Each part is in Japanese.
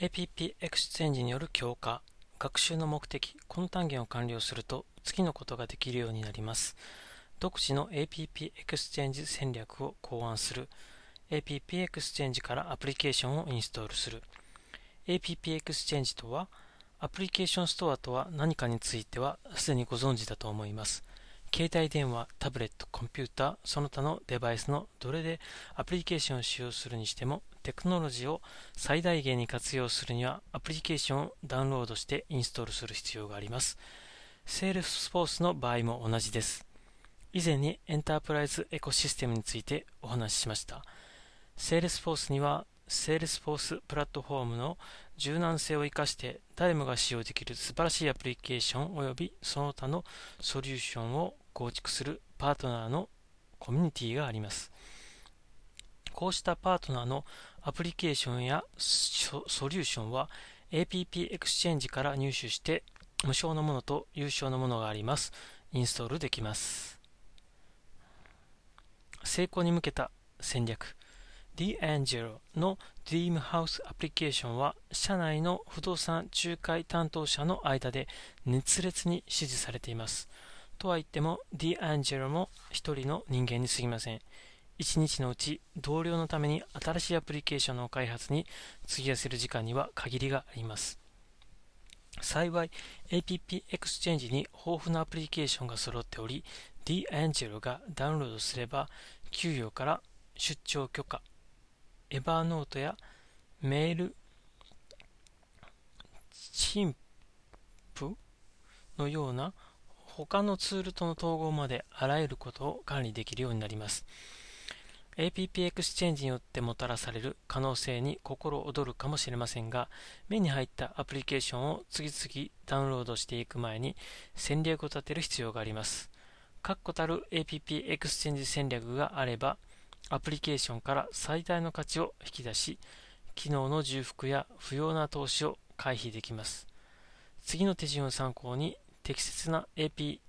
APP エクスチェンジによる強化学習の目的この単元を完了すると次のことができるようになります。独自の APP エクスチェンジ戦略を考案する。APP エクスチェンジからアプリケーションをインストールする。APP エクスチェンジとはアプリケーションストアとは何かについてはすでにご存知だと思います。携帯電話、タブレット、コンピューター、その他のデバイスのどれでアプリケーションを使用するにしても、テクノロジーを最大限に活用するには、アプリケーションをダウンロードしてインストールする必要があります。 Salesforce の場合も同じです。以前にエンタープライズエコシステムについてお話ししました。 Salesforce には、 Salesforce プラットフォームの柔軟性を生かして誰もが使用できる素晴らしいアプリケーション及びその他のソリューションを構築するパートナーのコミュニティがあります。こうしたパートナーのアプリケーションやソリューションは APP エクスチェンジから入手して無償のものと有償のものがあります。インストールできます。成功に向けた戦略 D'Angelo の DreamHouse アプリケーションは社内の不動産仲介担当者の間で熱烈に支持されています。とは言っても、 D'Angelo も一人の人間に過ぎません。一日のうち同僚のために新しいアプリケーションの開発に費やせる時間には限りがあります。幸い APP エクスチェンジに豊富なアプリケーションが揃っており D アンジェロがダウンロードすれば給与から出張許可 Evernote や Mail Chimp のような他のツールとの統合まであらゆることを管理できるようになります。APP エクスチェンジによってもたらされる可能性に心躍るかもしれませんが、目に入ったアプリケーションを次々ダウンロードしていく前に戦略を立てる必要があります。確固たる APP エクスチェンジ戦略があれば、アプリケーションから最大の価値を引き出し、機能の重複や不要な投資を回避できます。次の手順を参考に適切な APP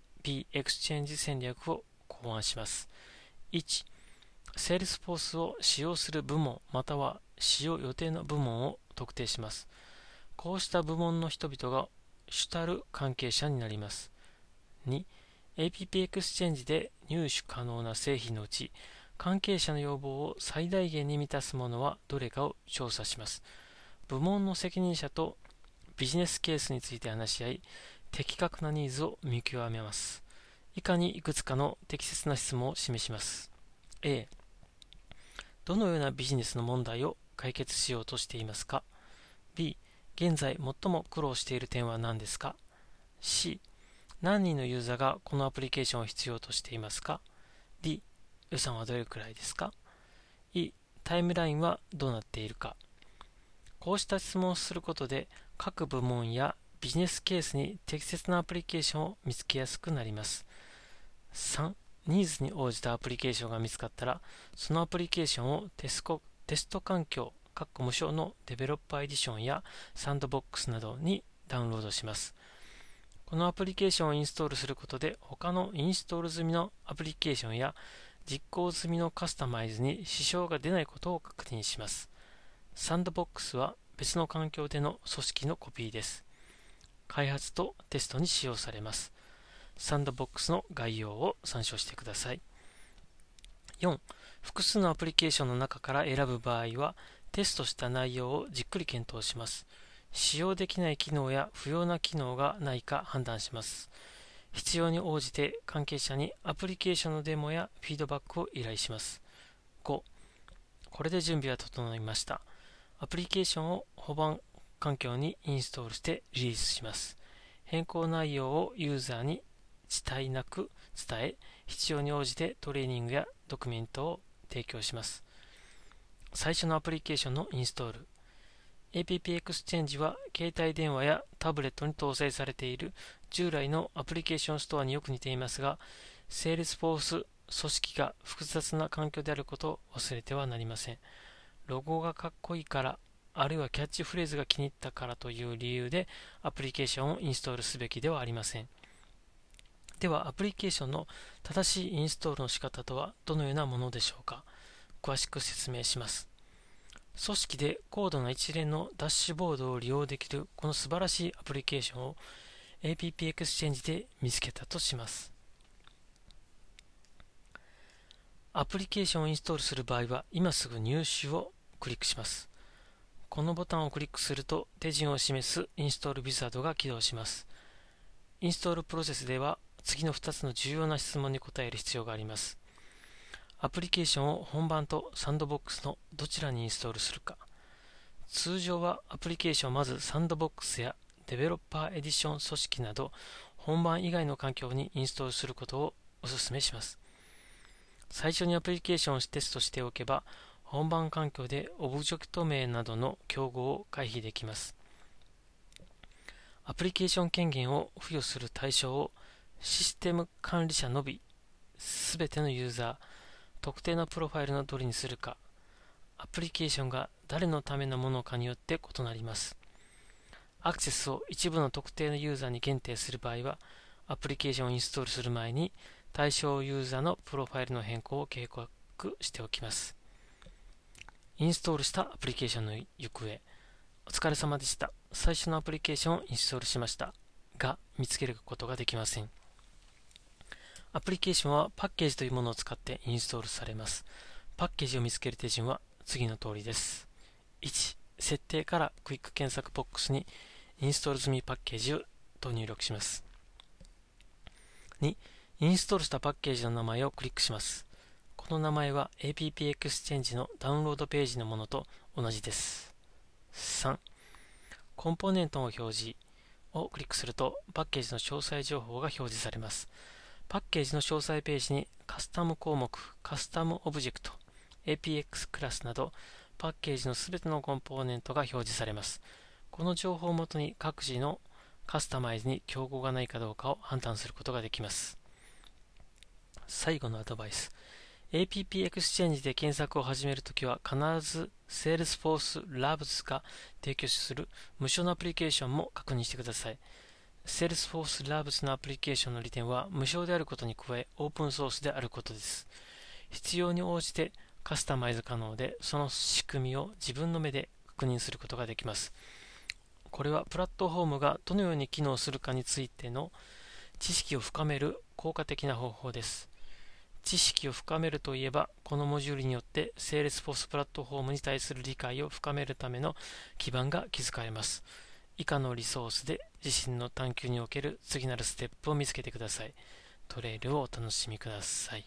エクスチェンジ戦略を考案します。1、Salesforce を使用する部門または使用予定の部門を特定します。こうした部門の人々が主たる関係者になります。2、APP エクスチェンジで入手可能な製品のうち、関係者の要望を最大限に満たすものはどれかを調査します。部門の責任者とビジネスケースについて話し合い、的確なニーズを見極めます。以下にいくつかの適切な質問を示します。A、どのようなビジネスの問題を解決しようとしていますか ?B、現在最も苦労している点は何ですか ?C、何人のユーザーがこのアプリケーションを必要としていますか ?D、予算はどれくらいですか ?E、タイムラインはどうなっているか？こうした質問をすることで各部門やビジネスケースに適切なアプリケーションを見つけやすくなります。3、ニーズに応じたアプリケーションが見つかったら、そのアプリケーションをテスコテスト環境、無償のデベロッパーエディションやサンドボックスなどにダウンロードします。このアプリケーションをインストールすることで、他のインストール済みのアプリケーションや実行済みのカスタマイズに支障が出ないことを確認します。サンドボックスは別の環境での組織のコピーです。開発とテストに使用されます。サンドボックスの概要を参照してください。4. 複数のアプリケーションの中から選ぶ場合は、テストした内容をじっくり検討します。使用できない機能や不要な機能がないか判断します。必要に応じて関係者にアプリケーションのデモやフィードバックを依頼します。5. これで準備は整いました。アプリケーションを保管環境にインストールしてリリースします。変更内容をユーザーに伝えなく伝え、必要に応じてトレーニングやドキュメントを提供します。最初のアプリケーションのインストール。APP エクスチェンジは携帯電話やタブレットに搭載されている従来のアプリケーションストアによく似ていますが、Salesforce 組織が複雑な環境であることを忘れてはなりません。ロゴがかっこいいからあるいはキャッチフレーズが気に入ったからという理由でアプリケーションをインストールすべきではありません。では、アプリケーションの正しいインストールの仕方とはどのようなものでしょうか？詳しく説明します。組織で高度な一連のダッシュボードを利用できるこの素晴らしいアプリケーションを APP Exchange で見つけたとします。アプリケーションをインストールする場合は今すぐ入手をクリックします。このボタンをクリックすると手順を示すインストールウィザードが起動します。インストールプロセスでは次の2つの重要な質問に答える必要があります。アプリケーションを本番とサンドボックスのどちらにインストールするか。通常はアプリケーションをまずサンドボックスやデベロッパーエディション組織など本番以外の環境にインストールすることをお勧めします。最初にアプリケーションをテストしておけば本番環境でオブジェクト名などの競合を回避できます。アプリケーション権限を付与する対象をシステム管理者のみ、すべてのユーザー、特定のプロファイルのどれにするか、アプリケーションが誰のためのものかによって異なります。アクセスを一部の特定のユーザーに限定する場合は、アプリケーションをインストールする前に対象ユーザーのプロファイルの変更を計画しておきます。インストールしたアプリケーションの行方。お疲れ様でした。最初のアプリケーションをインストールしました。が、見つけることができません。アプリケーションはパッケージというものを使ってインストールされます。パッケージを見つける手順は次の通りです。1、設定からクイック検索ボックスにインストール済みパッケージをと入力します。2、インストールしたパッケージの名前をクリックします。この名前は APP Exchange のダウンロードページのものと同じです。3. コンポーネントの表示をクリックするとパッケージの詳細情報が表示されます。パッケージの詳細ページにカスタム項目、カスタムオブジェクト、APX クラスなどパッケージのすべてのコンポーネントが表示されます。この情報をもとに各自のカスタマイズに競合がないかどうかを判断することができます。最後のアドバイス。APP Exchange で検索を始めるときは必ず Salesforce Labs が提供する無償のアプリケーションも確認してください。Salesforce Labs のアプリケーションの利点は無償であることに加えオープンソースであることです。必要に応じてカスタマイズ可能でその仕組みを自分の目で確認することができます。これはプラットフォームがどのように機能するかについての知識を深める効果的な方法です。知識を深めるといえば、このモジュールによって、 Salesforce プラットフォームに対する理解を深めるための基盤が築かれます。以下のリソースで自身の探求における次なるステップを見つけてください。トレイルをお楽しみください。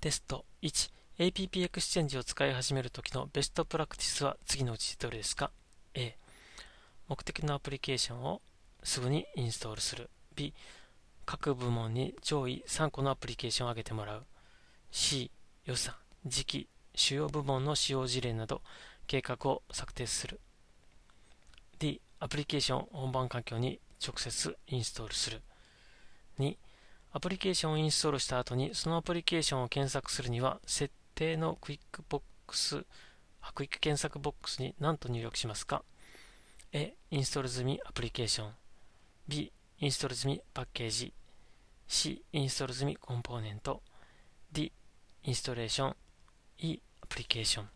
テスト1 AppExchange を使い始めるときのベストプラクティスは次のうちどれですか ?A 目的のアプリケーションをすぐにインストールする B 各部門に上位3個のアプリケーションを挙げてもらう。C、予算、時期、主要部門の使用事例など計画を策定する。D、アプリケーション本番環境に直接インストールする。2、アプリケーションをインストールした後にそのアプリケーションを検索するには設定のクイックボックス、クイック検索ボックスに何と入力しますか ?A、インストール済みアプリケーション。B、インストール済みパッケージ C、インストール済みコンポーネント D、インストレーション E、アプリケーション